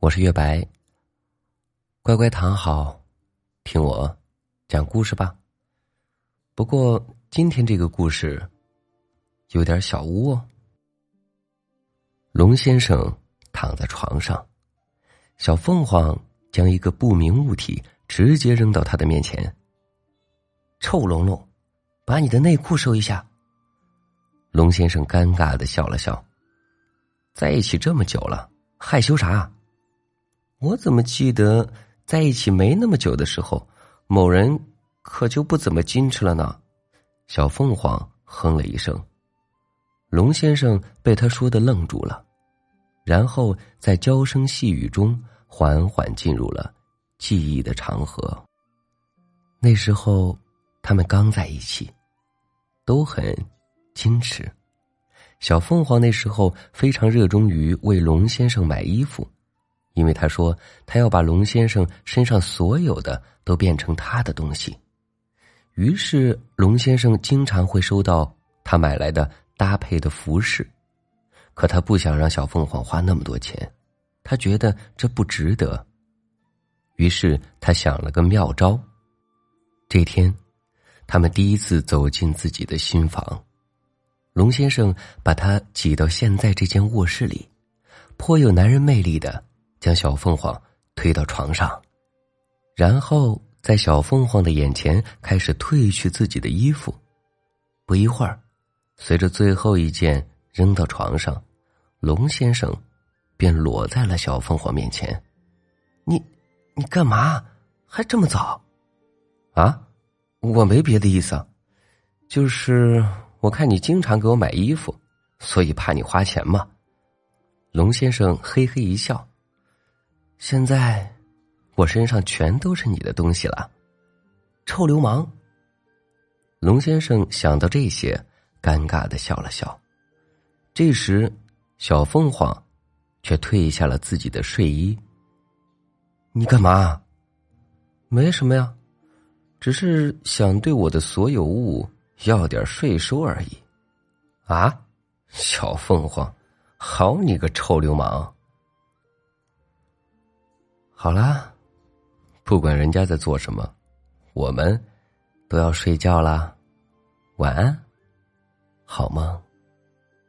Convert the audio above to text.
我是月白。乖乖躺好，听我讲故事吧。不过今天这个故事有点小污哦。龙先生躺在床上，小凤凰将一个不明物体直接扔到他的面前。臭龙龙，把你的内裤收一下。龙先生尴尬的笑了笑。在一起这么久了，害羞啥？我怎么记得在一起没那么久的时候，某人可就不怎么矜持了呢？小凤凰哼了一声，龙先生被他说的愣住了，然后在娇声细语中缓缓进入了记忆的长河。那时候他们刚在一起，都很矜持。小凤凰那时候非常热衷于为龙先生买衣服。因为他说他要把龙先生身上所有的都变成他的东西，于是龙先生经常会收到他买来的搭配的服饰，可他不想让小凤凰花那么多钱，他觉得这不值得。于是他想了个妙招。这天，他们第一次走进自己的新房，龙先生把他挤到现在这间卧室里，颇有男人魅力的。将小凤凰推到床上，然后在小凤凰的眼前开始褪去自己的衣服。不一会儿，随着最后一件扔到床上，龙先生便裸在了小凤凰面前。你，你干嘛？还这么早？啊？我没别的意思，就是我看你经常给我买衣服，所以怕你花钱嘛。龙先生嘿嘿一笑。现在，我身上全都是你的东西了，臭流氓！龙先生想到这些，尴尬的笑了笑。这时，小凤凰却褪下了自己的睡衣。你干嘛？没什么呀，只是想对我的所有物要点税收而已。啊，小凤凰，好你个臭流氓！好啦，不管人家在做什么，我们都要睡觉啦。晚安，好梦。